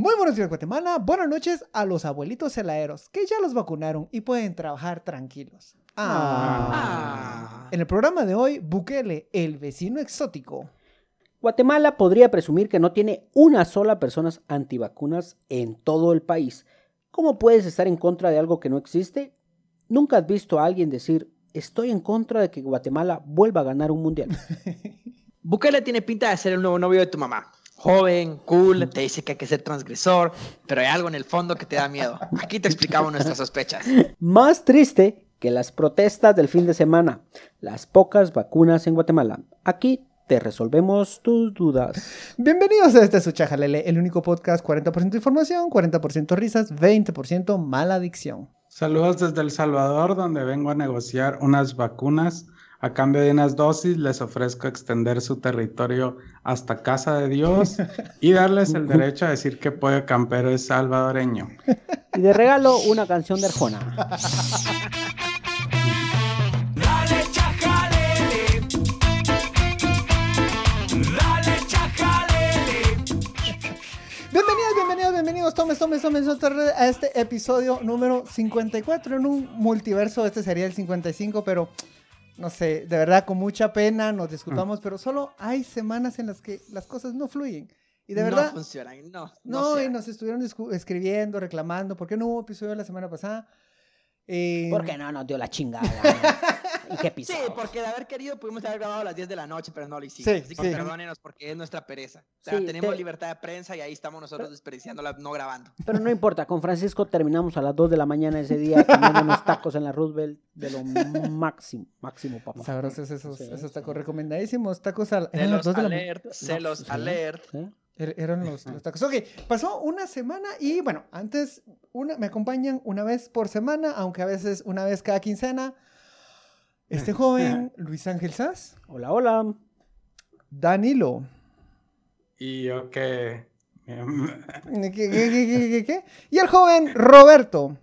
Muy buenos días, Guatemala. Buenas noches a los abuelitos heladeros que ya los vacunaron y pueden trabajar tranquilos. Ah. En el programa de hoy, Bukele, el vecino exótico. Guatemala podría presumir que no tiene una sola persona antivacunas en todo el país. ¿Cómo puedes estar en contra de algo que no existe? Nunca has visto a alguien decir, estoy en contra de que Guatemala vuelva a ganar un mundial. Bukele tiene pinta de ser el nuevo novio de tu mamá. Joven, cool, te dice que hay que ser transgresor, pero hay algo en el fondo que te da miedo. Aquí te explicamos nuestras sospechas. Más triste que las protestas del fin de semana, las pocas vacunas en Guatemala. Aquí te resolvemos tus dudas. Bienvenidos a este Suchajalele, el único podcast 40% información, 40% risas, 20% mala adicción. Saludos desde El Salvador, donde vengo a negociar unas vacunas. A cambio de unas dosis, les ofrezco extender su territorio hasta Casa de Dios y darles el derecho a decir que Pollo Campero es salvadoreño. Y de regalo, una canción de Arjona. Bienvenidos, bienvenidos, bienvenidos, tomes, tomes, tomes a este episodio número 54 en un multiverso. Este sería el 55, pero no sé, de verdad con mucha pena nos disculpamos, pero solo hay semanas en las que las cosas no fluyen. Y de verdad. No funcionan, no. No, y nos estuvieron escribiendo, reclamando, ¿por qué no hubo episodio la semana pasada? Eh... Porque no nos dio la chingada. ¿Y qué Sí, porque de haber querido pudimos haber grabado a las 10 de la noche, pero no lo hicimos. Sí, Así que perdónenos porque es nuestra pereza. O sea, tenemos libertad de prensa y ahí estamos nosotros desperdiciándola, no grabando. Pero no importa, con Francisco terminamos a las 2 de la mañana ese día comiendo unos tacos en la Roosevelt de lo máximo, máximo, papá. Sabrosos esos, esos tacos, recomendadísimos. Tacos a, las 2 de la mañana. Celos, alert. Er, eran los, los, tacos. Ok, pasó una semana y bueno, antes una, me acompañan una vez por semana, aunque a veces una vez cada quincena. Este joven, Luis Ángel Sass. Hola, hola. Danilo. ¿Y yo qué? ¿Qué, qué, qué, Y el joven Roberto.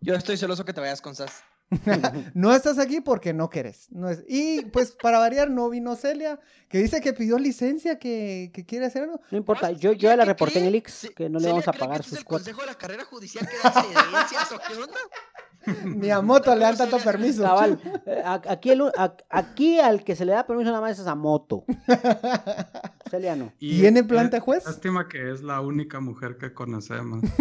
Yo estoy celoso que te vayas con Sass. no estás aquí porque no quieres. No es... Y pues para variar, no vino Celia, que dice que pidió licencia, que, que quiere hacer algo. No importa, yo, yo ya la reporté en el Ix, que no le vamos a pagar sus cuotas. consejo de la carrera judicial que da evidencias o qué onda? Ni a Moto le dan tanto permiso. Eh, aquí, el, aquí al que se le da permiso nada más es a Moto. Celia no. ¿Tiene planta juez? Lástima que es la única mujer que conocemos.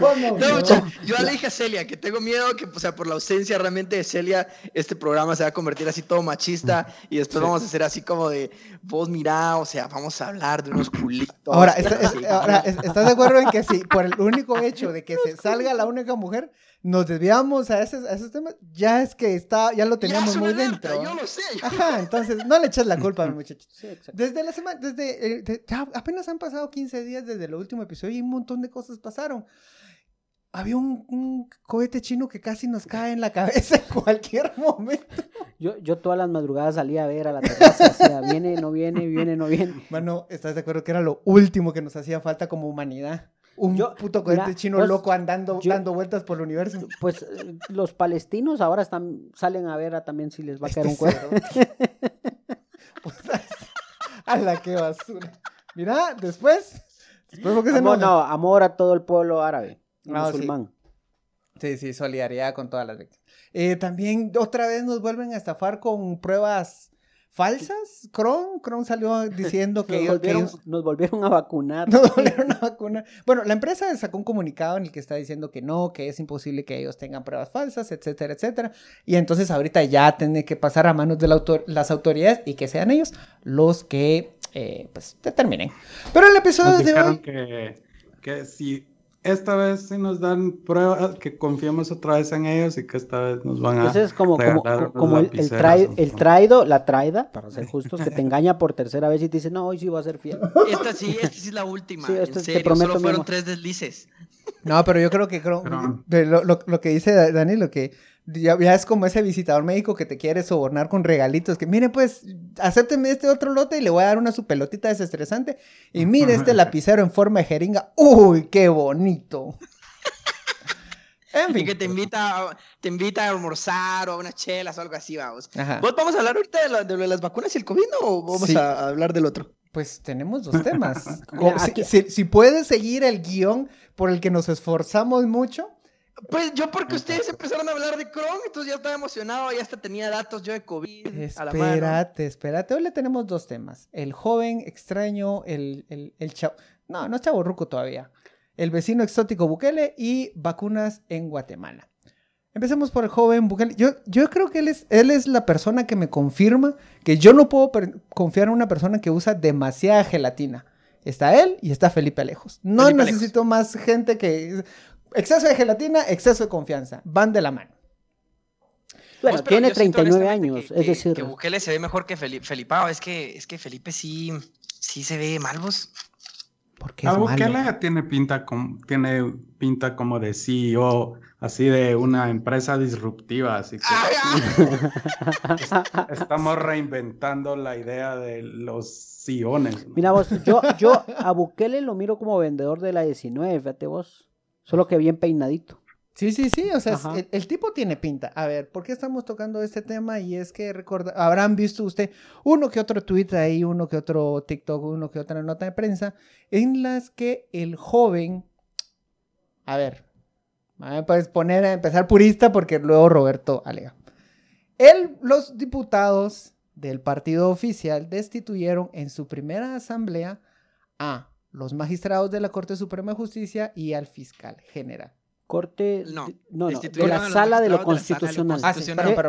No, yo le dije a Celia que tengo miedo que, o sea, por la ausencia realmente de Celia, este programa se va a convertir así todo machista y después vamos a hacer así como de vos mirá, o sea, vamos a hablar de unos culitos. Ahora, ¿estás de acuerdo en que si por el único hecho de que se salga la única mujer, nos desviamos a, ese, esos temas, ya es que está, ya lo teníamos muy dentro. Yo lo sé. Ajá, entonces no le eches la culpa a muchachos. desde la semana, desde, eh, apenas han pasado 15 días desde el último episodio y un montón de cosas pasaron. Había un, cohete chino que casi nos cae en la cabeza en cualquier momento. Yo, yo todas las madrugadas salía a ver a la terraza, o sea, viene, no viene, viene, no viene. Bueno, ¿estás de acuerdo que era lo último que nos hacía falta como humanidad? Un puto cohete chino pues, loco andando, dando vueltas por el universo. Pues los palestinos ahora están, salen a ver a también si les va a caer un este cohete. a la que basura. Mira, después. después amor, no, amor a todo el pueblo árabe. Ah, musulmán. Sí. sí, solidaridad con todas las víctimas. Eh, también otra vez nos vuelven a estafar con pruebas falsas. Cron, Cron salió diciendo que, nos, volvieron, nos volvieron a vacunar. Nos volvieron a vacunar. Bueno, la empresa sacó un comunicado en el que está diciendo que no, que es imposible que ellos tengan pruebas falsas, etcétera, etcétera. Y entonces ahorita ya tiene que pasar a manos de las autoridades y que sean ellos los que eh, pues determinen. Pero el episodio de hoy... Que, que si esta vez sí nos dan pruebas que confiemos otra vez en ellos y que esta vez nos van a. Entonces es como, como, el, el, traido, la traida, para ser justos, que te engaña por tercera vez y te dice, no, hoy sí va a ser fiel. Esta sí, esta sí es la última. Sí, en serio, te prometo, solo fueron tres deslices. No, pero yo creo que creo, lo, lo, lo, que dice Dani, lo que ya, es como ese visitador médico que te quiere sobornar con regalitos. Que mire, pues, acépteme este otro lote y le voy a dar una su pelotita desestresante. Y mire este lapicero en forma de jeringa. ¡Uy, qué bonito! En fin. Y que te invita, te invita a almorzar o a unas chelas o algo así, vamos. ¿Vos vamos a hablar ahorita de, las vacunas y el COVID o vamos a hablar del otro? Pues tenemos dos temas. si, puedes seguir el guion por el que nos esforzamos mucho. Pues yo porque ustedes empezaron a hablar de Chrome, entonces ya estaba emocionado, ya hasta tenía datos yo de COVID. Espérate, espérate. Hoy le tenemos dos temas. El joven extraño, el, el, el chavo... No, no es chavo ruco todavía. El vecino exótico Bukele y vacunas en Guatemala. Empecemos por el joven Bukele. Yo, yo creo que él es, él es la persona que me confirma que yo no puedo confiar en una persona que usa demasiada gelatina. Está él y está Felipe Alejos. No necesito más gente que... Exceso de gelatina, exceso de confianza. Van de la mano. Bueno, tiene 39 años, es decir... Que Bukele se ve mejor que Felipe. Es que, es que Felipe sí, sí se ve mal, vos. Porque es Bukele tiene pinta, como, tiene pinta como de CEO así de una empresa disruptiva, así que estamos reinventando la idea de los siones. Mira vos, yo, yo a Bukele lo miro como vendedor de la 19, fíjate vos, solo que bien peinadito. Sí, sí, sí, o sea, el, tipo tiene pinta. A ver, ¿por qué estamos tocando este tema? Y es que recorda, habrán visto usted uno que otro tweet ahí, uno que otro TikTok, uno que otra nota de prensa, en las que el joven, a ver, puedes poner a empezar purista porque luego Roberto alega. Él, los diputados del partido oficial destituyeron en su primera asamblea a los magistrados de la Corte Suprema de Justicia y al fiscal general. Corte, no, no, de la sala de lo constitucional,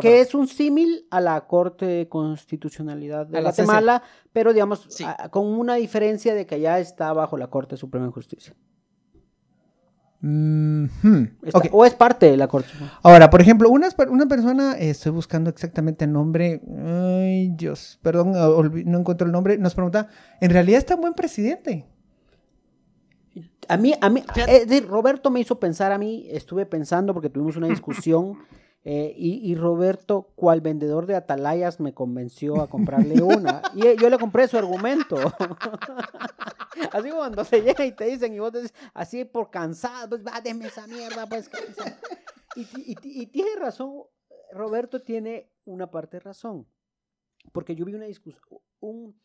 que, es un símil a la Corte de Constitucionalidad de Guatemala, pero digamos con una diferencia de que allá está bajo la Corte Suprema de Justicia. O es parte de la corte. Ahora, por ejemplo, una, una persona, eh, estoy buscando exactamente el nombre, ay Dios, perdón, no encuentro el nombre, nos pregunta, ¿en realidad está buen presidente? A mí, a mí, eh, Roberto me hizo pensar a mí, estuve pensando porque tuvimos una discusión eh, y, Roberto, cual vendedor de atalayas, me convenció a comprarle una. Y yo le compré su argumento. así cuando se llega y te dicen, y vos dices, así por cansado, pues va, déme esa mierda, pues. Y, y, tiene razón, Roberto tiene una parte de razón. Porque yo vi una discusión, un,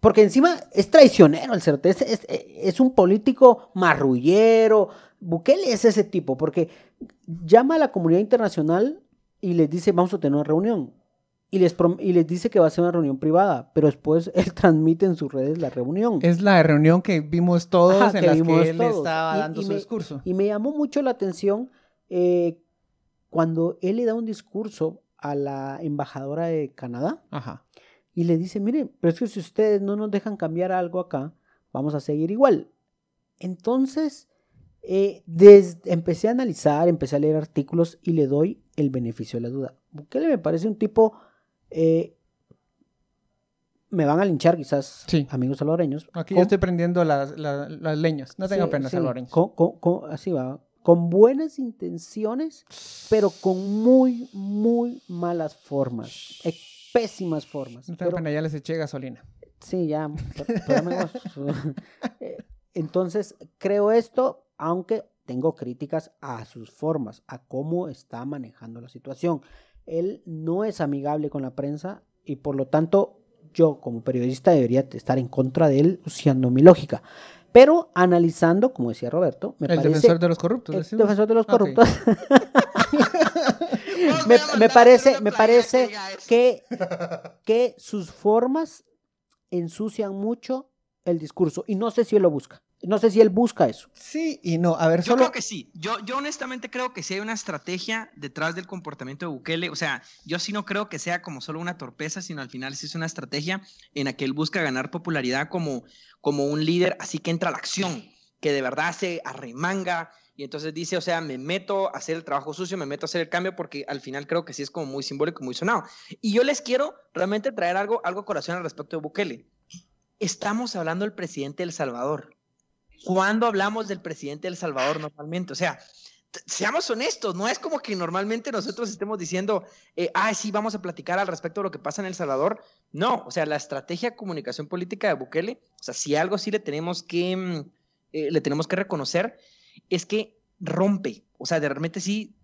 porque encima es traicionero el cerdo, es, es, un político marrullero. Bukele es ese tipo, porque llama a la comunidad internacional y les dice, vamos a tener una reunión. Y les, y les dice que va a ser una reunión privada, pero después él transmite en sus redes la reunión. Es la reunión que vimos todos en la que él estaba dando su discurso. Y me llamó mucho la atención eh, cuando él le da un discurso a la embajadora de Canadá. Ajá y le dice, mire, pero es que si ustedes no nos dejan cambiar algo acá, vamos a seguir igual. Entonces, eh, empecé a analizar, empecé a leer artículos y le doy el beneficio de la duda. Bukele me parece un tipo, eh, me van a linchar quizás amigos salvadoreños. Aquí yo estoy prendiendo las, leñas, no tengo pena salvadoreños. así va, con buenas intenciones, pero con muy, muy malas formas pésimas formas. No pero, ya les eché gasolina. Sí, ya. Eh, entonces, creo esto, aunque tengo críticas a sus formas, a cómo está manejando la situación. Él no es amigable con la prensa y por lo tanto yo como periodista debería estar en contra de él usando mi lógica. Pero analizando, como decía Roberto, me el defensor de los corruptos. El defensor de los corruptos. me, parece, me parece que, que sus formas ensucian mucho el discurso y no sé si él lo busca. No sé si él busca eso. Sí y no. A ver, yo creo que sí. Yo, yo honestamente creo que sí hay una estrategia detrás del comportamiento de Bukele. O sea, yo sí no creo que sea como solo una torpeza, sino al final sí es una estrategia en la que él busca ganar popularidad como, como un líder, así que entra a la acción, que de verdad se arremanga, y entonces dice, o sea, me meto a hacer el trabajo sucio, me meto a hacer el cambio porque al final creo que sí es como muy simbólico, muy sonado. Y yo les quiero realmente traer algo, algo a corazón al respecto de Bukele. Estamos hablando del presidente del Salvador. ¿Cuándo hablamos del presidente del Salvador normalmente? O sea, seamos honestos, no es como que normalmente nosotros estemos diciendo, ah, sí, vamos a platicar al respecto de lo que pasa en El Salvador. No, o sea, la estrategia comunicación política de Bukele, o sea, si algo sí le tenemos que, mm, eh, le tenemos que reconocer, es que rompe, o sea, de repente sí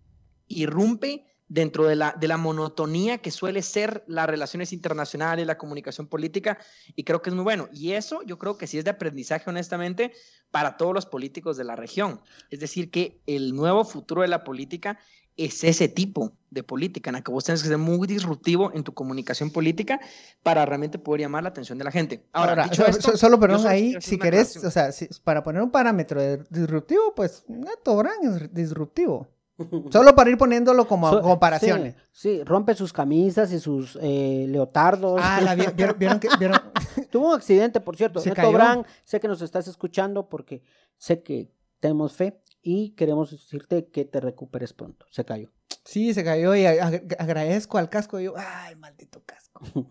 irrumpe dentro de la, de la monotonía que suele ser las relaciones internacionales, la comunicación política, y creo que es muy bueno. Y eso yo creo que sí es de aprendizaje, honestamente, para todos los políticos de la región. Es decir, que el nuevo futuro de la política es ese tipo de política en la que vos tenés que ser muy disruptivo en tu comunicación política para realmente poder llamar la atención de la gente. Ahora, solo perdón ahí, si querés, o sea, para poner un parámetro disruptivo, pues Neto Brand es disruptivo. Solo para ir poniéndolo como so, comparación. Sí, rompe sus camisas y sus eh, leotardos. Ah, la, ¿vieron, vieron, que, vieron? Tuvo un accidente, por cierto. Neto Brand, sé que nos estás escuchando porque sé que tenemos fe y queremos decirte que te recuperes pronto. Se cayó. Sí, se cayó y agradezco al casco. Y yo, ay, maldito casco.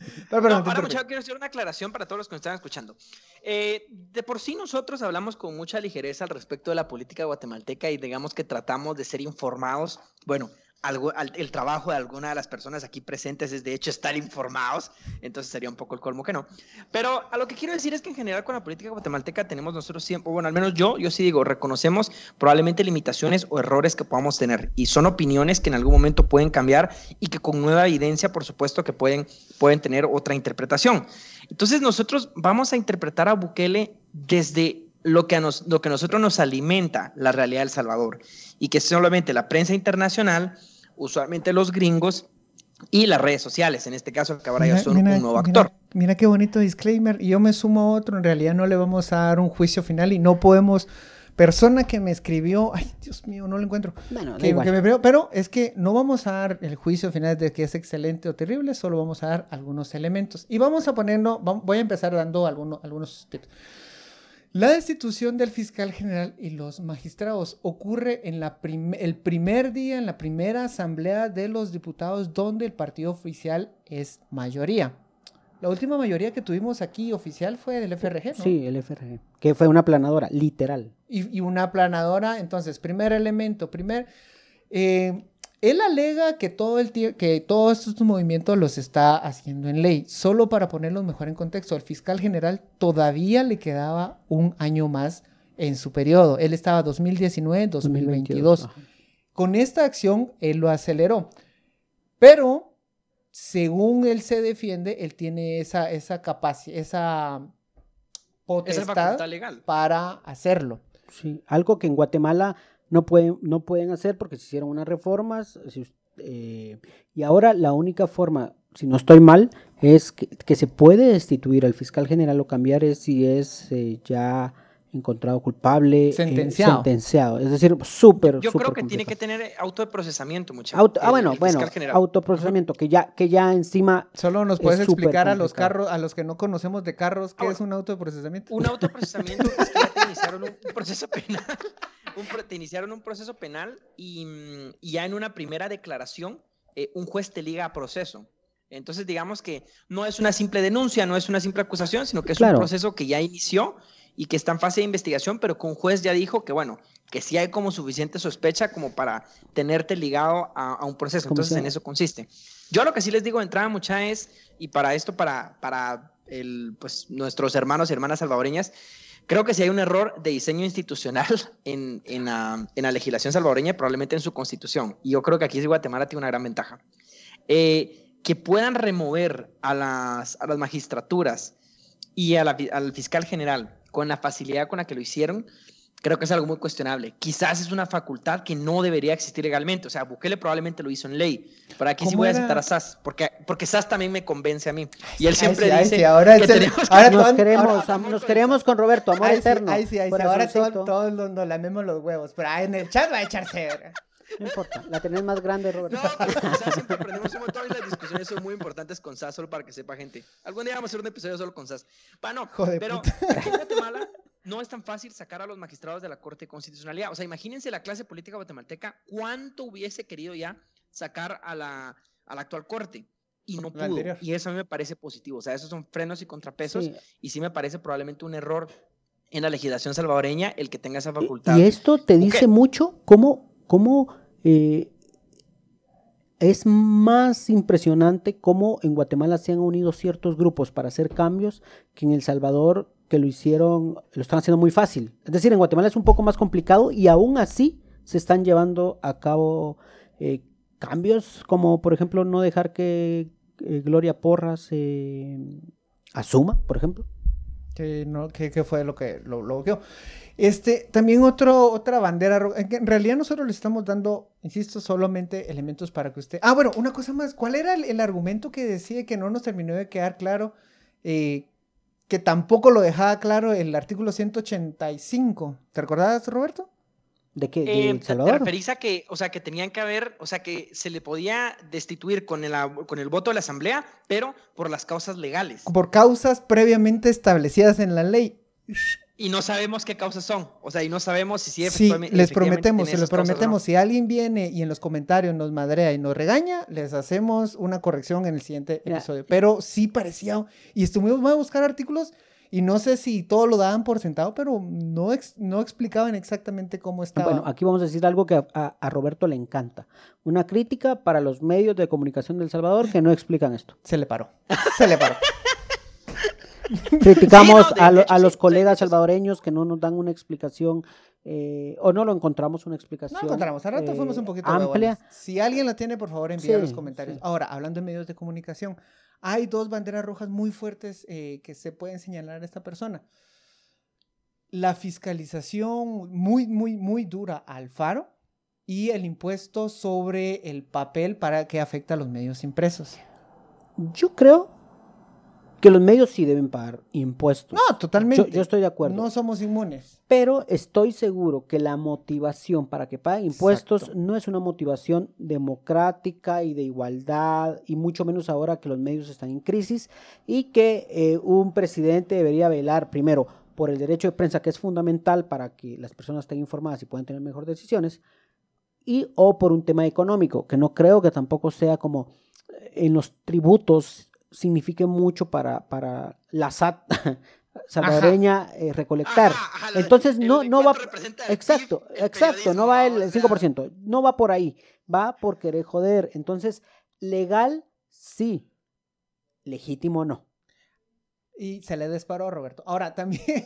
pero, pero, no, ahora, muchachos, quiero hacer una aclaración para todos los que nos están escuchando. Eh, de por sí nosotros hablamos con mucha ligereza al respecto de la política guatemalteca y digamos que tratamos de ser informados. Bueno, algo, el trabajo de alguna de las personas aquí presentes es de hecho estar informados, entonces sería un poco el colmo que no. Pero a lo que quiero decir es que en general con la política guatemalteca tenemos nosotros siempre, bueno, al menos yo, yo sí digo, reconocemos probablemente limitaciones o errores que podamos tener y son opiniones que en algún momento pueden cambiar y que con nueva evidencia, por supuesto, que pueden, pueden tener otra interpretación. Entonces nosotros vamos a interpretar a Bukele desde lo que, a nos, lo que a nosotros nos alimenta la realidad del Salvador y que solamente la prensa internacional, usualmente los gringos y las redes sociales, en este caso que ahora ya son un nuevo actor. Mira, qué bonito disclaimer, y yo me sumo a otro, en realidad no le vamos a dar un juicio final y no podemos. Persona que me escribió, ay Dios mío, no lo encuentro, bueno, que, que me, pero es que no vamos a dar el juicio final de que es excelente o terrible, solo vamos a dar algunos elementos. Y vamos a ponerlo, voy a empezar dando algunos, algunos tips. La destitución del fiscal general y los magistrados ocurre en la el primer día, en la primera asamblea de los diputados, donde el partido oficial es mayoría. La última mayoría que tuvimos aquí oficial fue del FRG, ¿no? Sí, el FRG, que fue una planadora, literal. Y, y una planadora, entonces, primer elemento, primer... Eh, él alega que todo el que todos estos movimientos los está haciendo en ley. Solo para ponerlos mejor en contexto, al fiscal general todavía le quedaba un año más en su periodo. Él estaba 2019-2022. Con esta acción, él lo aceleró. Pero, según él se defiende, él tiene esa, esa capacidad, esa potestad legal. para hacerlo. Sí, algo que en Guatemala no pueden, no pueden hacer porque se hicieron unas reformas. Eh, y ahora la única forma, si no estoy mal, es que, se puede destituir al fiscal general o cambiar es si es eh, ya encontrado culpable, eh, sentenciado. sentenciado. Es decir, súper, Yo creo que tiene que tener auto de procesamiento, muchachos. ah, bueno, bueno, autoprocesamiento, que ya, que ya encima. Solo nos puedes explicar a los carros, a los que no conocemos de carros, ¿qué es un auto de procesamiento? Un auto de procesamiento es que ya te iniciaron un proceso penal. te iniciaron un proceso penal y, ya en una primera declaración, eh, un juez te liga a proceso. Entonces, digamos que no es una simple denuncia, no es una simple acusación, sino que es un proceso que ya inició y que está en fase de investigación, pero que un juez ya dijo que, bueno, que sí hay como suficiente sospecha como para tenerte ligado a, un proceso. Entonces, en eso consiste. Yo lo que sí les digo de entrada, mucha es, y para esto, para, para el, pues, nuestros hermanos y hermanas salvadoreñas, creo que si hay un error de diseño institucional en, en, la, legislación salvadoreña, probablemente en su constitución. Y yo creo que aquí Guatemala tiene una gran ventaja. Eh, que puedan remover a las, a las magistraturas y al fiscal general con la facilidad con la que lo hicieron, creo que es algo muy cuestionable. Quizás es una facultad que no debería existir legalmente. O sea, Bukele probablemente lo hizo en ley. Pero aquí sí voy a aceptar a SAS, porque, porque SAS también me convence a mí. Y él siempre dice ahora que tenemos ahora nos, queremos, nos queremos con Roberto, amor eterno. Ahí sí, ahí sí. Ahora todos todo nos lamemos los huevos. Pero en el chat va a echarse. No importa, la tenés más grande, Roberto. No, pero SAS siempre aprendemos un montón y las discusiones son muy importantes con SAS, solo para que sepa gente. Algún día vamos a hacer un episodio solo con SAS. Bueno, pero en Guatemala no es tan fácil sacar a los magistrados de la Corte de Constitucionalidad. O sea, imagínense la clase política guatemalteca, cuánto hubiese querido ya sacar a la, a la actual Corte y no pudo. Y eso a mí me parece positivo. O sea, esos son frenos y contrapesos y sí me parece probablemente un error en la legislación salvadoreña el que tenga esa facultad. Y esto te dice mucho cómo, cómo eh, es más impresionante cómo en Guatemala se han unido ciertos grupos para hacer cambios que en El Salvador que lo hicieron, lo están haciendo muy fácil. Es decir, en Guatemala es un poco más complicado y aún así se están llevando a cabo eh, cambios como, por ejemplo, no dejar que eh, Gloria Porras eh, asuma, por ejemplo. Que, no, que, que fue lo que lo bloqueó. Este, también otro, otra bandera. En realidad nosotros le estamos dando, insisto, solamente elementos para que usted... Ah, bueno, una cosa más. ¿Cuál era el, el argumento que decía que no nos terminó de quedar claro? Eh, que tampoco lo dejaba claro el artículo 185. ¿Te recordabas, Roberto? ¿De qué? ¿De Eh, Salvador? Te referís a que, o sea, que tenían que haber, o sea, que se le podía destituir con el, con el voto de la asamblea, pero por las causas legales. Por causas previamente establecidas en la ley. Y no sabemos qué causas son. O sea, y no sabemos si sí, Sí, les prometemos, se les o no. prometemos. Si alguien viene y en los comentarios nos madrea y nos regaña, les hacemos una corrección en el siguiente Mira, episodio. Pero sí parecía, y estuvimos a buscar artículos y no sé si todo lo daban por sentado, pero no, ex- no explicaban exactamente cómo estaba. Bueno, aquí vamos a decir algo que a, a- a Roberto le encanta. Una crítica para los medios de comunicación del Salvador que no explican esto. Se le paró. Se le paró. Criticamos Sí, no, a, de lo- hecho a sí, los sí, colegas sí, sí. salvadoreños que no nos dan una explicación eh, o no lo encontramos una explicación. No encontramos. Al rato eh, fuimos un poquito amplia. huevones. Si alguien la tiene, por favor, envía en los Sí, comentarios. sí. Ahora, hablando de medios de comunicación, hay dos banderas rojas muy fuertes eh, que se pueden señalar a esta persona. La fiscalización muy, muy, muy dura al faro y el impuesto sobre el papel para que afecta a los medios impresos. Yo creo que los medios sí deben pagar impuestos. No, totalmente. Yo, yo estoy de acuerdo. No somos inmunes. Pero estoy seguro que la motivación para que paguen impuestos Exacto. no es una motivación democrática y de igualdad, y mucho menos ahora que los medios están en crisis y que eh, un presidente debería velar primero por el derecho de prensa, que es fundamental para que las personas estén informadas y puedan tener mejores decisiones, y o por un tema económico, que no creo que tampoco sea como eh, en los tributos signifique mucho para, para la SAT salvadoreña eh, recolectar. Ajá, ajá, la- Entonces el- no, el no va, exacto, el exacto, no va el periodismo, o sea. 5%, no va por ahí, va por querer joder. Entonces, legal, sí, legítimo, no. Y se le disparó a Roberto. Ahora, también,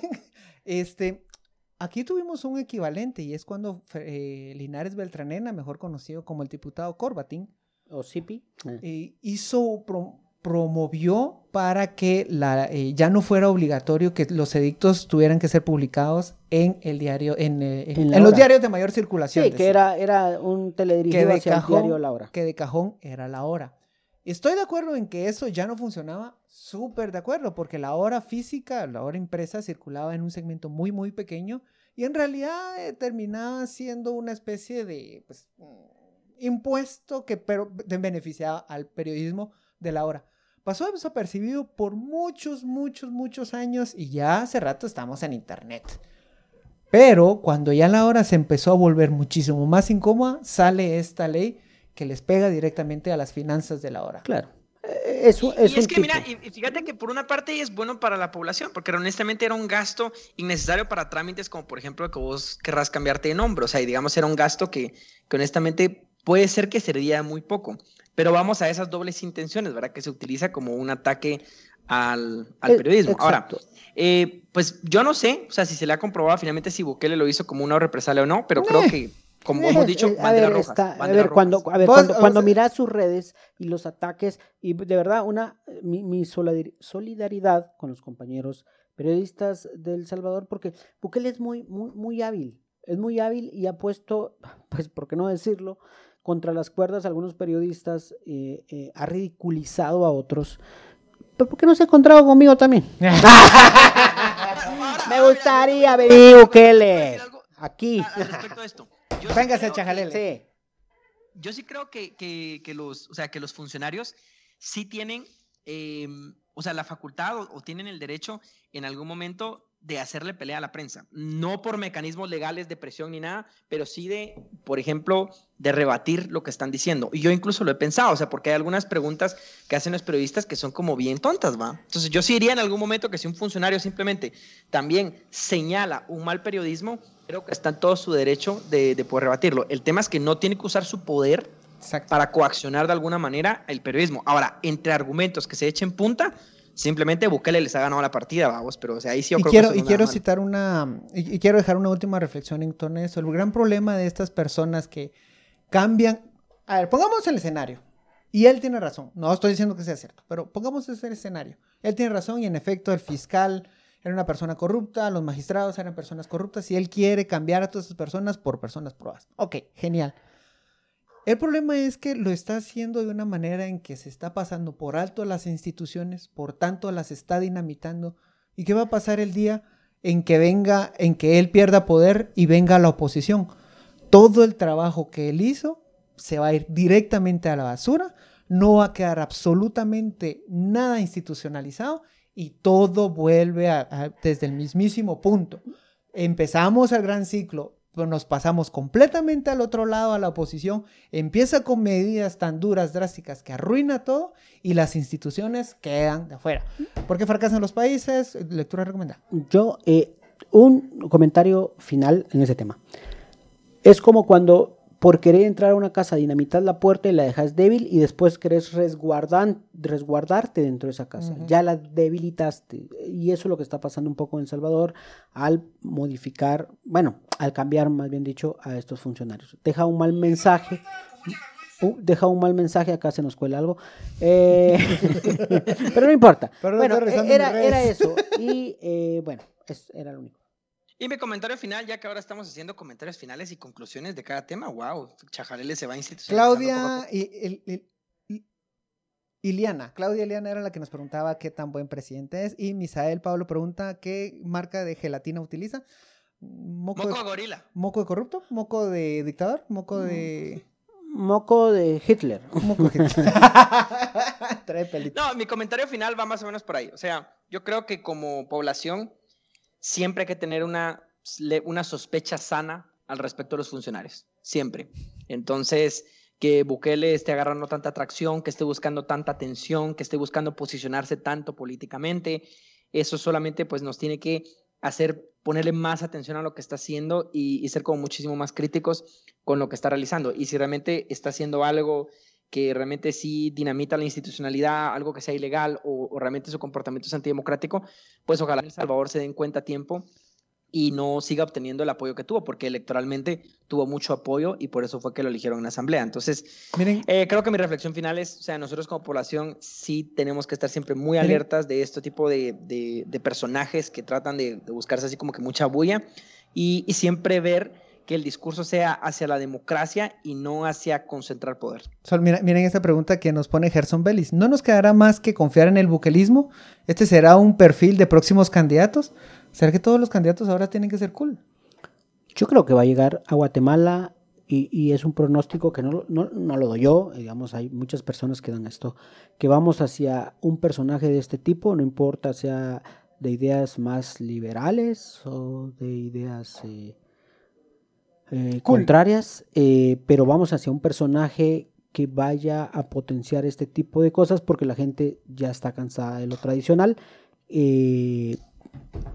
este, aquí tuvimos un equivalente y es cuando eh, Linares Beltranena, mejor conocido como el diputado Corbatín, ¿O CIPI? Eh. eh, hizo, pro- promovió para que la, eh, ya no fuera obligatorio que los edictos tuvieran que ser publicados en el diario, en, eh, en- En en los diarios de mayor circulación. Sí, que era, era un teledirigido hacia el diario cajón, La Hora. que de cajón era la hora. Estoy de acuerdo en que eso ya no funcionaba, súper de acuerdo, porque la hora física, la hora impresa circulaba en un segmento muy, muy pequeño y en realidad eh, terminaba siendo una especie de pues, mm, impuesto que pero, beneficiaba al periodismo de la hora. Pasó desapercibido por muchos, muchos, muchos años y ya hace rato estamos en internet. Pero cuando ya la hora se empezó a volver muchísimo más incómoda, sale esta ley que les pega directamente a las finanzas de la hora. Claro. Eh, Es, un- Y- y es es, un que, tipo. mira, y, y fíjate que por una parte es bueno para la población, porque honestamente era un gasto innecesario para trámites como, por ejemplo, que vos querrás cambiarte de nombre. O sea, y digamos, era un gasto que, que honestamente puede ser que serviría muy poco. Pero vamos a esas dobles intenciones, ¿verdad? Que se utiliza como un ataque al, al Eh, periodismo. Ahora, eh, pues yo no sé, o sea, si se le ha comprobado finalmente si Bukele lo hizo como una represalia o no, pero creo Eh, que, como hemos Eh, dicho, eh, a banderas ver, rojas. está- a banderas ver, cuando, a ver, cuando, cuando miras sus redes y los ataques, y de verdad, una, mi, mi solidar- solidaridad con los compañeros periodistas del Salvador, porque Bukele es muy, muy, muy hábil, es muy hábil y ha puesto, pues, ¿por qué no decirlo?, contra las cuerdas algunos periodistas, eh, eh, ha ridiculizado a otros. ¿Pero por qué no se ha encontrado conmigo también? Me gustaría algo aquí. a- al respecto esto. Yo sí Véngase, creo que- chajalele. Sí. Yo sí creo que, que- que los, o sea, que los funcionarios sí tienen, eh, o sea, la facultad o, o tienen el derecho en algún momento de hacerle pelea a la prensa. No por mecanismos legales de presión ni nada, pero sí de, por ejemplo, de rebatir lo que están diciendo. Y yo incluso lo he pensado, o sea, porque hay algunas preguntas que hacen los periodistas que son como bien tontas, ¿va? Entonces yo sí diría en algún momento que si un funcionario simplemente también señala un mal periodismo, creo que está en todo su derecho de, de poder rebatirlo. El tema es que no tiene que usar su poder Exacto. para coaccionar de alguna manera el periodismo. Ahora, entre argumentos que se echen punta, simplemente Bukele les ha ganado la partida, vamos, pero o sea, ahí sí yo y creo quiero, que y quiero citar una, y, y quiero dejar una última reflexión en torno a eso. El gran problema de estas personas que cambian A ver, pongamos el escenario. Y él tiene razón. No estoy diciendo que sea cierto, pero pongamos ese escenario. Él tiene razón y en efecto el fiscal era una persona corrupta, los magistrados eran personas corruptas y él quiere cambiar a todas esas personas por personas probadas. Ok, genial. El problema es que lo está haciendo de una manera en que se está pasando por alto las instituciones, por tanto las está dinamitando. ¿Y qué va a pasar el día en que venga, en que él pierda poder y venga la oposición? Todo el trabajo que él hizo se va a ir directamente a la basura, no va a quedar absolutamente nada institucionalizado y todo vuelve desde el mismísimo punto. Empezamos el gran ciclo, pero nos pasamos completamente al otro lado, a la oposición, empieza con medidas tan duras, drásticas, que arruina todo y las instituciones quedan de afuera. ¿Por qué fracasan los países? Lectura recomendada. Yo, eh, un comentario final en ese tema. Es como cuando por querer entrar a una casa, dinamitas la puerta y la dejas débil y después querés resguardarte dentro de esa casa. Ya la debilitaste. Y eso es lo que está pasando un poco en Salvador al modificar, bueno, al cambiar, más bien dicho, a estos funcionarios. Deja un mal mensaje. Uh, deja un mal mensaje, acá se nos cuela algo. Eh, pero no importa. bueno, era, era, eso. Y eh, bueno, eso era lo único. Y mi comentario final, ya que ahora estamos haciendo comentarios finales y conclusiones de cada tema, wow, Chajarele se va a Claudia y, Iliana, Claudia Iliana era la que nos preguntaba qué tan buen presidente es y Misael Pablo pregunta qué marca de gelatina utiliza. Moco, de, gorila. ¿Moco de corrupto? ¿Moco de dictador? ¿Moco de...? Moco de Hitler. Moco de Hitler. no, mi comentario final va más o menos por ahí. O sea, yo creo que como población siempre hay que tener una, una sospecha sana al respecto de los funcionarios, siempre. Entonces, que Bukele esté agarrando tanta atracción, que esté buscando tanta atención, que esté buscando posicionarse tanto políticamente, eso solamente pues nos tiene que hacer ponerle más atención a lo que está haciendo y, y, ser como muchísimo más críticos con lo que está realizando. Y si realmente está haciendo algo que realmente sí dinamita la institucionalidad, algo que sea ilegal o, realmente su comportamiento es antidemocrático, pues ojalá El Salvador se den cuenta a tiempo y no siga obteniendo el apoyo que tuvo, porque electoralmente tuvo mucho apoyo y por eso fue que lo eligieron en la asamblea. Entonces, Miren, eh, creo que mi reflexión final es, o sea, nosotros como población sí tenemos que estar siempre muy alertas de este tipo de, de, personajes que tratan de, buscarse así como que mucha bulla y, y siempre ver que el discurso sea hacia la democracia y no hacia concentrar poder. miren esta pregunta que nos pone Gerson Bellis. ¿No nos quedará más que confiar en el buquelismo? ¿Este será un perfil de próximos candidatos? ¿Será que todos los candidatos ahora tienen que ser cool? Yo creo que va a llegar a Guatemala y, es un pronóstico que no, no, no, lo doy yo, digamos, hay muchas personas que dan esto, que vamos hacia un personaje de este tipo, no importa sea de ideas más liberales o de ideas... Eh, eh, contrarias, eh, pero vamos hacia un personaje que vaya a potenciar este tipo de cosas porque la gente ya está cansada de lo tradicional. Eh,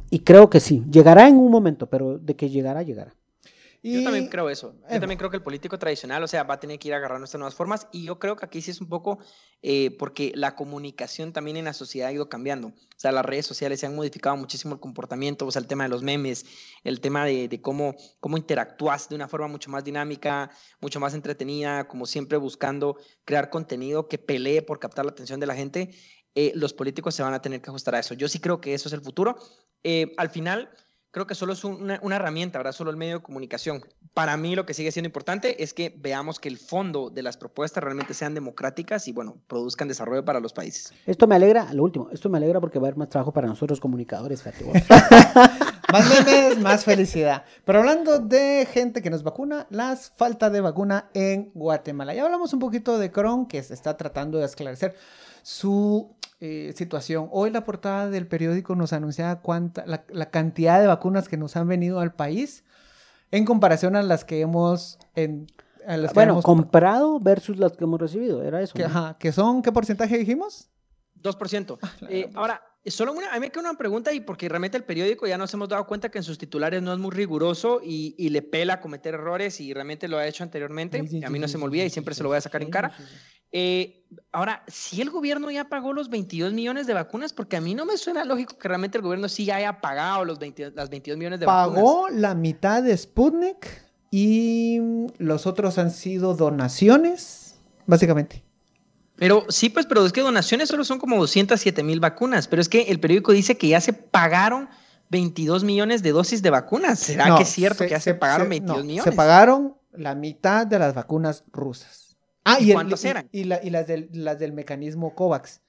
y creo que sí, llegará en un momento, pero de que llegará, llegará. Yo también creo eso. Yo eh, también creo que el político tradicional, o sea, va a tener que ir agarrando estas nuevas formas. Y yo creo que aquí sí es un poco eh, porque la comunicación también en la sociedad ha ido cambiando. O sea, las redes sociales se han modificado muchísimo el comportamiento, o sea, el tema de los memes, el tema de, cómo, cómo interactúas de una forma mucho más dinámica, mucho más entretenida, como siempre buscando crear contenido que pelee por captar la atención de la gente. Eh, los políticos se van a tener que ajustar a eso. Yo sí creo que eso es el futuro. al final creo que solo es una, herramienta, ¿verdad? Solo el medio de comunicación. Para mí lo que sigue siendo importante es que veamos que el fondo de las propuestas realmente sean democráticas y, bueno, produzcan desarrollo para los países. Esto me alegra, lo último, esto me alegra porque va a haber más trabajo para nosotros comunicadores, más memes, más felicidad. Pero hablando de gente que nos vacuna, las falta de vacuna en Guatemala. Ya hablamos un poquito de Cron, que se está tratando de esclarecer su eh, situación. Hoy la portada del periódico nos anunciaba cuánta, la, cantidad de vacunas que nos han venido al país en comparación a las que hemos... En, bueno, comprado versus las que hemos recibido, era eso. Que, ajá, ¿que son qué porcentaje dijimos? 2%. Ah, eh, ahora, solo una, a mí me queda una pregunta y porque realmente el periódico ya nos hemos dado cuenta que en sus titulares no es muy riguroso y, y le pela cometer errores y realmente lo ha hecho anteriormente. a mí no se me olvida y siempre se lo voy a sacar en cara. Eh, ahora, si el gobierno ya pagó los 22 millones de vacunas, porque a mí no me suena lógico que realmente el gobierno sí haya pagado los las 22 millones de vacunas. Pagó la mitad de Sputnik Y los otros han sido donaciones, básicamente. Pero sí, pues, pero es que donaciones solo son como 207 mil vacunas, pero es que el periódico dice que ya se pagaron 22 millones de dosis de vacunas. ¿Será que es cierto que ya se, pagaron 22 millones? Se pagaron la mitad de las vacunas rusas. Ah, ¿y, cuántos eran? Y, las, del, las del mecanismo COVAX.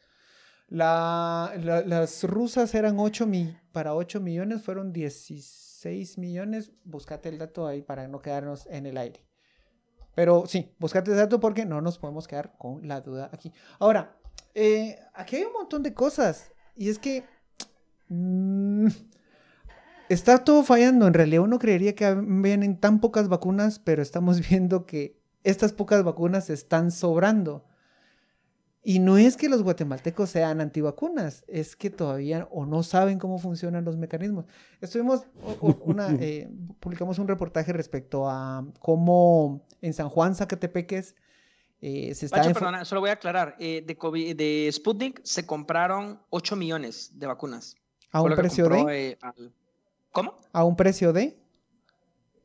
las rusas eran 8 mil, para 8 millones fueron 16 millones. Búscate el dato ahí para no quedarnos en el aire. Pero sí, búscate el dato porque no nos podemos quedar con la duda aquí. Ahora, eh, aquí hay un montón de cosas. Y es que... Mm, está todo fallando. En realidad uno creería que vienen tan pocas vacunas, pero estamos viendo que estas pocas vacunas están sobrando. Y no es que los guatemaltecos sean antivacunas, es que todavía o no saben cómo funcionan los mecanismos. Estuvimos, una, eh, publicamos un reportaje respecto a cómo en San Juan, Zacatepeques, eh, se está... perdona, solo voy a aclarar, eh, de, de Sputnik se compraron 8 millones de vacunas. ¿A un precio de? ¿Cómo? ¿A un precio de?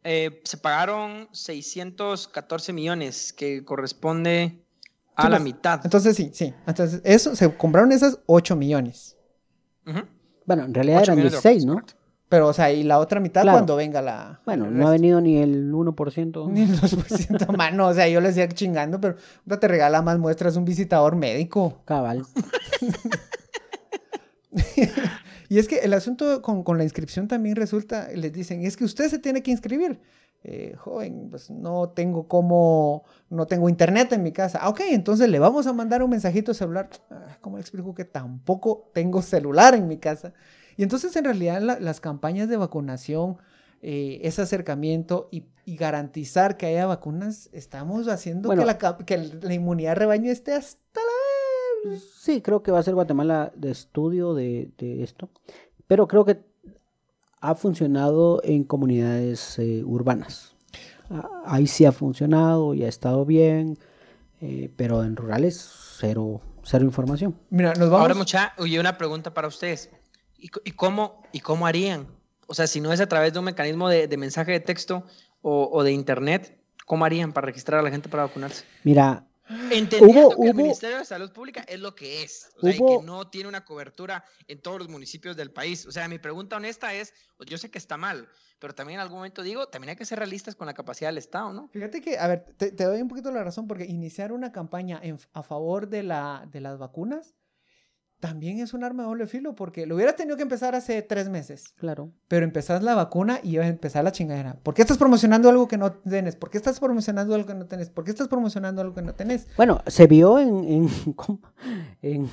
Se pagaron 614 millones, que corresponde a la mitad. Entonces sí, sí. Entonces, eso, se compraron esas 8 millones. Bueno, en realidad eran 16, ¿no? Pero, o sea, y la otra mitad cuando venga la... Bueno, no ha venido ni el 1%. Ni el 2%, mano. O sea, yo le decía chingando, pero no te regala más muestras un visitador médico. Cabal. Y es que el asunto con, la inscripción también resulta, les dicen, es que usted se tiene que inscribir. Eh, joven, pues no tengo como, no tengo internet en mi casa. Ah, ok, entonces le vamos a mandar un mensajito celular. Ah, ¿Cómo le explico que tampoco tengo celular en mi casa? Y entonces en realidad las campañas de vacunación, eh, ese acercamiento y, garantizar que haya vacunas, estamos haciendo que, la, que la inmunidad rebaño esté hasta la Sí, creo que va a ser Guatemala de estudio de, esto, pero creo que ha funcionado en comunidades eh, urbanas. Ah, ahí sí ha funcionado y ha estado bien, eh, pero en rurales cero, cero información. Mira, nos vamos. Ahora, mucha, oye, una pregunta para ustedes. ¿Y, cómo, ¿Y cómo harían? O sea, si no es a través de un mecanismo de, mensaje de texto o, o de internet, ¿cómo harían para registrar a la gente para vacunarse? Mira, Entendiendo que el Ministerio de Salud Pública es lo que es, o sea, que no tiene una cobertura en todos los municipios del país. O sea, mi pregunta honesta es, yo sé que está mal, pero también en algún momento digo, también hay que ser realistas con la capacidad del Estado, ¿no? Fíjate que, a ver, te, doy un poquito la razón, porque iniciar una campaña a favor de, la, de las vacunas también es un arma de doble filo, porque lo hubiera tenido que empezar hace tres meses. Claro. Pero empezás la vacuna y iba a empezar la chingadera. ¿Por qué estás promocionando algo que no tienes? ¿Por qué estás promocionando algo que no tenés? ¿Por qué estás promocionando algo que no tenés? Bueno, se vio en, en, en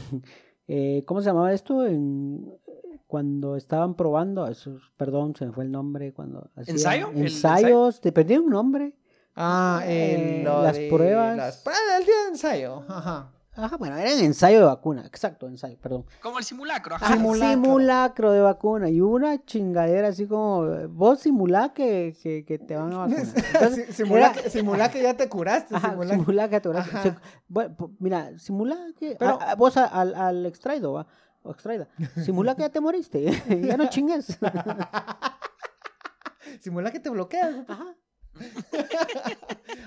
eh, ¿cómo se llamaba esto? En, cuando estaban probando, perdón, se me fue el nombre, cuando... ¿Ensayo? Ensayos, te perdí un nombre. Ah, eh, las pruebas. Las, ah, el día de ensayo, ajá. Ajá, bueno, era en ensayo de vacuna, exacto, ensayo, perdón. Como el simulacro, ajá. simulacro. de vacuna. Y una chingadera así como, vos simulá que, que, te van a vacunar. simulá, que, ya te curaste. Ajá, simulá, que te curaste. bueno, mira, simulá que... Pero, vos al, al extraido, ¿va? O extraída. Simula que ya te moriste. ya no chingues. simula que te bloqueas. Ajá.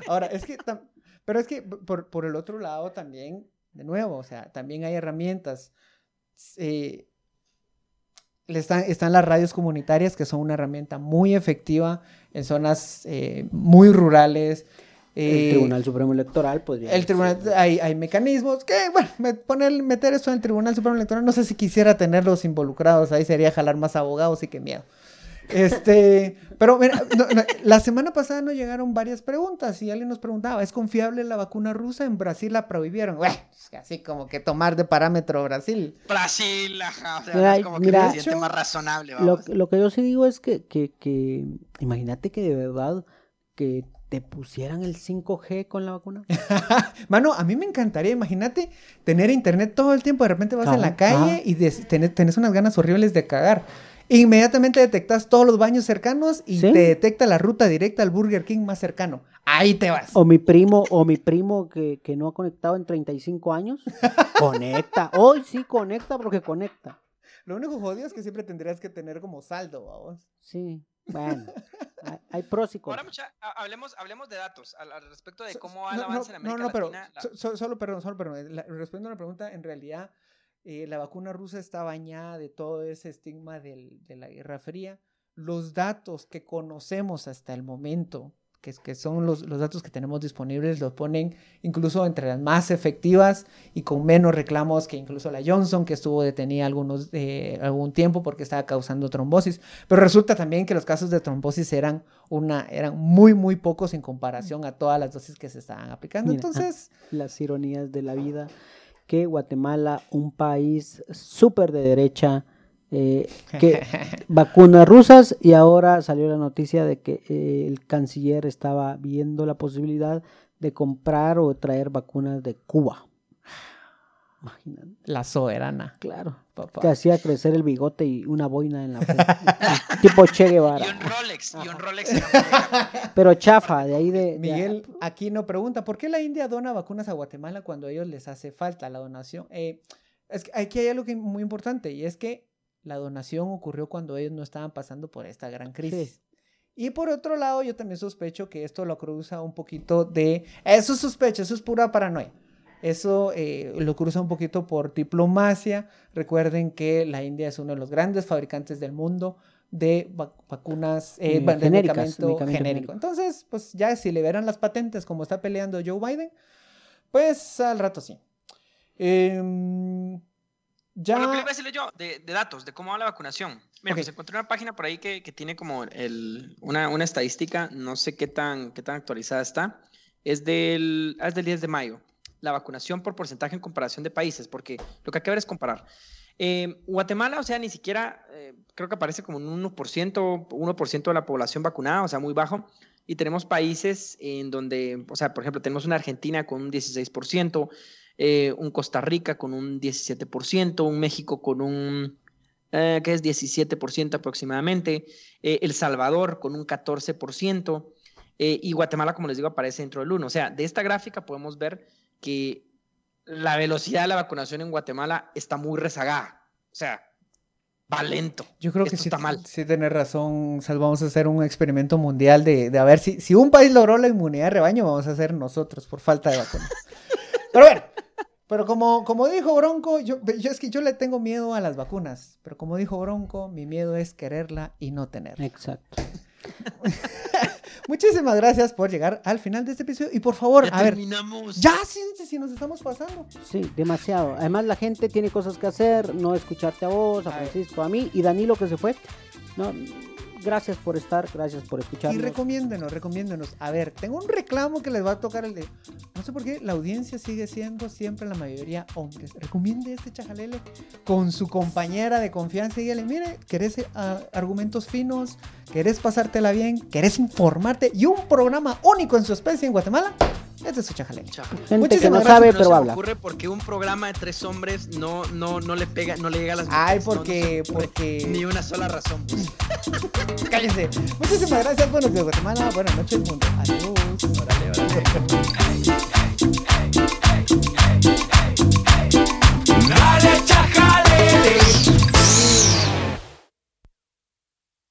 Ahora, es que... Pero es que por, por el otro lado también de nuevo, o sea, también hay herramientas. Eh, están, están, las radios comunitarias, que son una herramienta muy efectiva en zonas eh, muy rurales. el eh, Tribunal Supremo Electoral podría. El tribunal, hay, hay, mecanismos que, bueno, poner, meter eso en el Tribunal Supremo Electoral, no sé si quisiera tenerlos involucrados, ahí sería jalar más abogados y qué miedo. Este, pero mira, la semana pasada nos llegaron varias preguntas y alguien nos preguntaba, ¿es confiable la vacuna rusa? En Brasil la prohibieron. Bueno, así como que tomar de parámetro Brasil. Brasil, ajá, o sea, es como que mira, siente más razonable. Lo, lo, que yo sí digo es que, que, que imagínate que de verdad que te pusieran el 5G con la vacuna. Mano, a mí me encantaría, imagínate tener internet todo el tiempo, de repente vas en la calle y tenés unas ganas horribles de cagar. Inmediatamente detectas todos los baños cercanos y te detecta la ruta directa al Burger King más cercano. Ahí te vas. O mi primo, o mi primo que, no ha conectado en 35 años, conecta. Hoy sí conecta porque conecta. Lo único jodido es que siempre tendrías que tener como saldo, vamos. Sí, bueno. hay pros y contras. Ahora, mucha, hablemos, hablemos de datos al, respecto de cómo va el avance en América no, no, pero, solo, perdón, solo, perdón. respondiendo a la pregunta, en realidad, eh, la vacuna rusa está bañada de todo ese estigma del, de la Guerra Fría. Los datos que conocemos hasta el momento que, son los, datos que tenemos disponibles, los ponen incluso entre las más efectivas y con menos reclamos que incluso la Johnson, que estuvo detenida algunos, eh, algún tiempo porque estaba causando trombosis. Pero resulta también que los casos de trombosis eran, una, eran muy, muy pocos en comparación a todas las dosis que se estaban aplicando. Entonces... Las ironías de la vida, que Guatemala, un país súper de derecha, eh, que vacunas rusas y ahora salió la noticia de que eh, el canciller estaba viendo la posibilidad de comprar o traer vacunas de Cuba. Imagínate. La soberana. Claro. Que hacía crecer el bigote y una boina en la frente. tipo Che Guevara. Y un Rolex. Y un Rolex Pero chafa, de ahí de. Miguel aquí no pregunta: ¿por qué la India dona vacunas a Guatemala cuando a ellos les hace falta la donación? Eh, es que aquí hay algo que muy importante y es que la donación ocurrió cuando ellos no estaban pasando por esta gran crisis. Y por otro lado, yo también sospecho que esto lo cruza un poquito de... Eso es sospecho, eso es pura paranoia. Eso eh, lo cruza un poquito por diplomacia. Recuerden que la India es uno de los grandes fabricantes del mundo de vacunas, eh, de medicamento genérico. Entonces, pues ya si le verán las patentes como está peleando Joe Biden, pues al rato sí. Eh, ya... Bueno, ¿qué le yo? De, datos, de cómo va la vacunación. Mira, pues encontré una página por ahí que, que tiene como el, una, una, estadística, no sé qué tan, qué tan actualizada está. Es del, ah, es del 10 de mayo. La vacunación por porcentaje en comparación de países, porque lo que hay que ver es comparar. Eh, Guatemala, o sea, ni siquiera, eh, creo que aparece como un 1%, 1% de la población vacunada, o sea, muy bajo. Y tenemos países en donde, o sea, por ejemplo, tenemos una Argentina con un 16%, eh, un Costa Rica con un 17%, un México con un, eh, que es 17% aproximadamente, eh, El Salvador con un 14%, y Guatemala, como les digo, aparece dentro del 1. O sea, de esta gráfica podemos ver que la velocidad de la vacunación en Guatemala está muy rezagada. O sea, va lento. Yo creo que sí, está mal. Sí, tenés razón, Sal, vamos a hacer un experimento mundial de, de a ver si, si un país logró la inmunidad de rebaño, vamos a hacer nosotros por falta de vacunas. Pero bueno, pero como, como dijo Bronco, yo, yo, es que yo le tengo miedo a las vacunas, pero como dijo Bronco, mi miedo es quererla y no tenerla. Exacto. Muchísimas gracias por llegar al final de este episodio y por favor, a terminamos. ver. Ya, sí, sí, nos estamos pasando. Sí, demasiado. Además la gente tiene cosas que hacer, no escucharte a vos, a Francisco, a mí y Danilo que se fue. No, gracias por estar, gracias por escucharnos. Y recomiéndenos, recomiéndenos. A ver, tengo un reclamo que les va a tocar el de. No sé por qué, la audiencia sigue siendo siempre la mayoría hombres. Recomiende este chajalele con su compañera de confianza y dígale: mire, querés eh, argumentos finos, querés pasártela bien, querés informarte y un programa único en su especie en Guatemala. Este es su chajalén. Gente que no gracias, sabe, pero, habla. Ocurre porque un programa de tres hombres no, no, no le pega, no le llega a las mujeres. Ay, porque. Ni una sola razón. Pues. Muchísimas gracias. Buenos días, Guatemala. Buenas noches, mundo. Adiós. Órale, órale.